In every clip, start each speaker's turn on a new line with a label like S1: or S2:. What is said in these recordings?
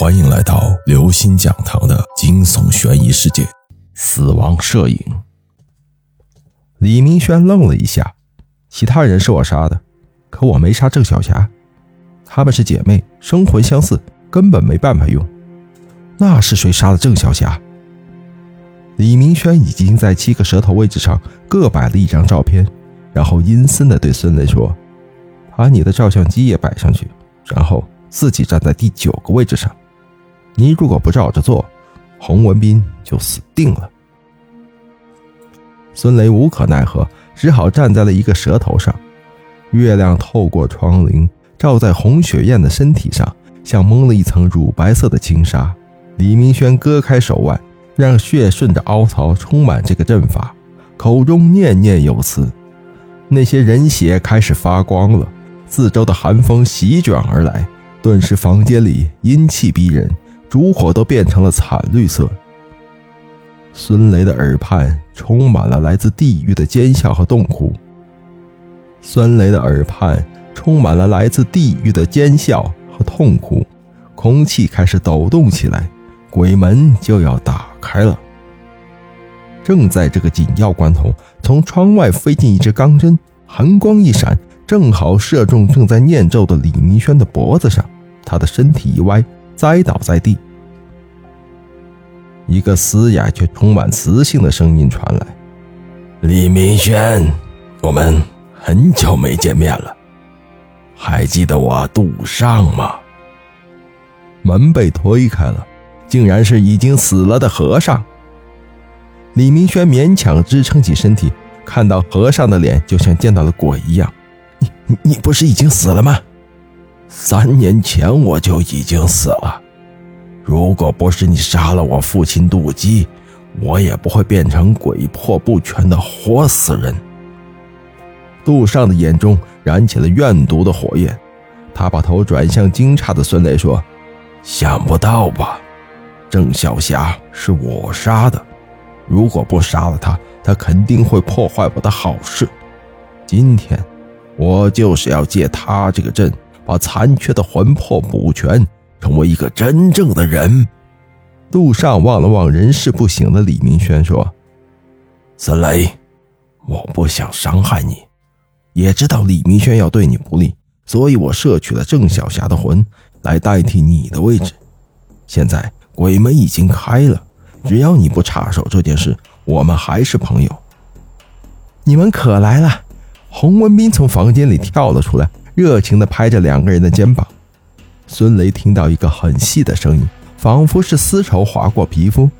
S1: 欢迎来到刘星讲堂的惊悚悬疑世界。死亡摄影。
S2: 李明轩愣了一下，其他人是我杀的，可我没杀郑小霞。她们是姐妹，生魂相似，根本没办法用。那是谁杀了郑小霞？李明轩已经在七个舌头位置上各摆了一张照片，然后阴森地对孙雷说：“把你的照相机也摆上去，然后自己站在第九个位置上。你如果不照着做，洪文斌就死定了。”孙雷无可奈何，只好站在了一个蛇头上。月亮透过窗棂，照在洪雪艳的身体上，像蒙了一层乳白色的轻纱。李明轩割开手腕，让血顺着凹槽充满这个阵法，口中念念有词。那些人血开始发光了，四周的寒风席卷而来，顿时房间里阴气逼人，烛火都变成了惨绿色。孙雷的耳畔充满了来自地狱的尖笑和痛哭。孙雷的耳畔充满了来自地狱的尖笑和痛哭，空气开始抖动起来，鬼门就要打开了。正在这个紧要关头，从窗外飞进一支钢针，寒光一闪，正好射中正在念咒的李明轩的脖子上，他的身体一歪，栽倒在地。一个嘶哑却充满磁性的声音传来：“
S1: 李明轩，我们很久没见面了，还记得我杜尚吗？”
S2: 门被推开了，竟然是已经死了的和尚。李明轩勉强支撑起身体，看到和尚的脸，就像见到了鬼一样：“你你不是已经死了吗？
S1: 三年前我就已经死了。”如果不是你杀了我父亲杜基，我也不会变成鬼魄不全的活死人。
S2: 杜尚的眼中燃起了怨毒的火焰，他把头转向惊诧的孙雷说：“
S1: 想不到吧？郑小霞是我杀的。如果不杀了他，他肯定会破坏我的好事。今天，我就是要借他这个阵，把残缺的魂魄补全。”成为一个真正的人，
S2: 杜尚望了望人事不省的李明轩，说：“
S1: 孙雷，我不想伤害你，也知道李明轩要对你不利，所以我摄取了郑小霞的魂来代替你的位置。现在鬼门已经开了，只要你不插手这件事，我们还是朋友。
S2: 你们可来了！”洪文斌从房间里跳了出来，热情地拍着两个人的肩膀。孙雷听到一个很细的声音，仿佛是丝绸划过皮肤。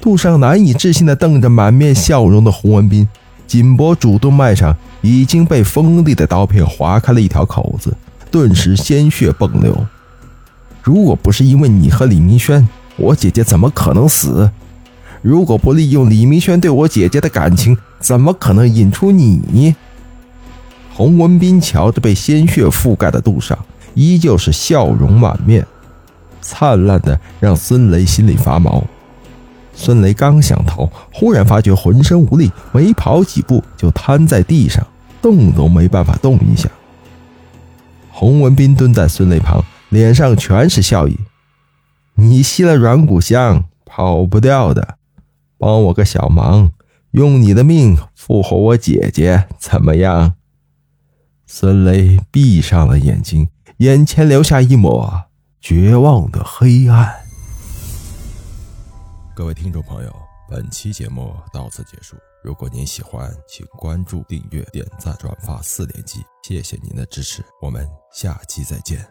S2: 杜尚难以置信地瞪着满面笑容的洪文斌，颈脖主动脉上已经被锋利的刀片划开了一条口子，顿时鲜血迸流。如果不是因为你和李明轩，我姐姐怎么可能死？如果不利用李明轩对我姐姐的感情，怎么可能引出你？洪文斌瞧着被鲜血覆盖的杜尚。依旧是笑容满面，灿烂的让孙雷心里发毛。孙雷刚想逃，忽然发觉浑身无力，没跑几步就瘫在地上，动都没办法动一下。洪文斌蹲在孙雷旁，脸上全是笑意：“你吸了软骨香，跑不掉的。帮我个小忙，用你的命复活我姐姐，怎么样？”孙雷闭上了眼睛。眼前留下一抹绝望的黑暗。
S1: 各位听众朋友，本期节目到此结束。如果您喜欢，请关注、订阅、点赞、转发四连击，谢谢您的支持，我们下期再见。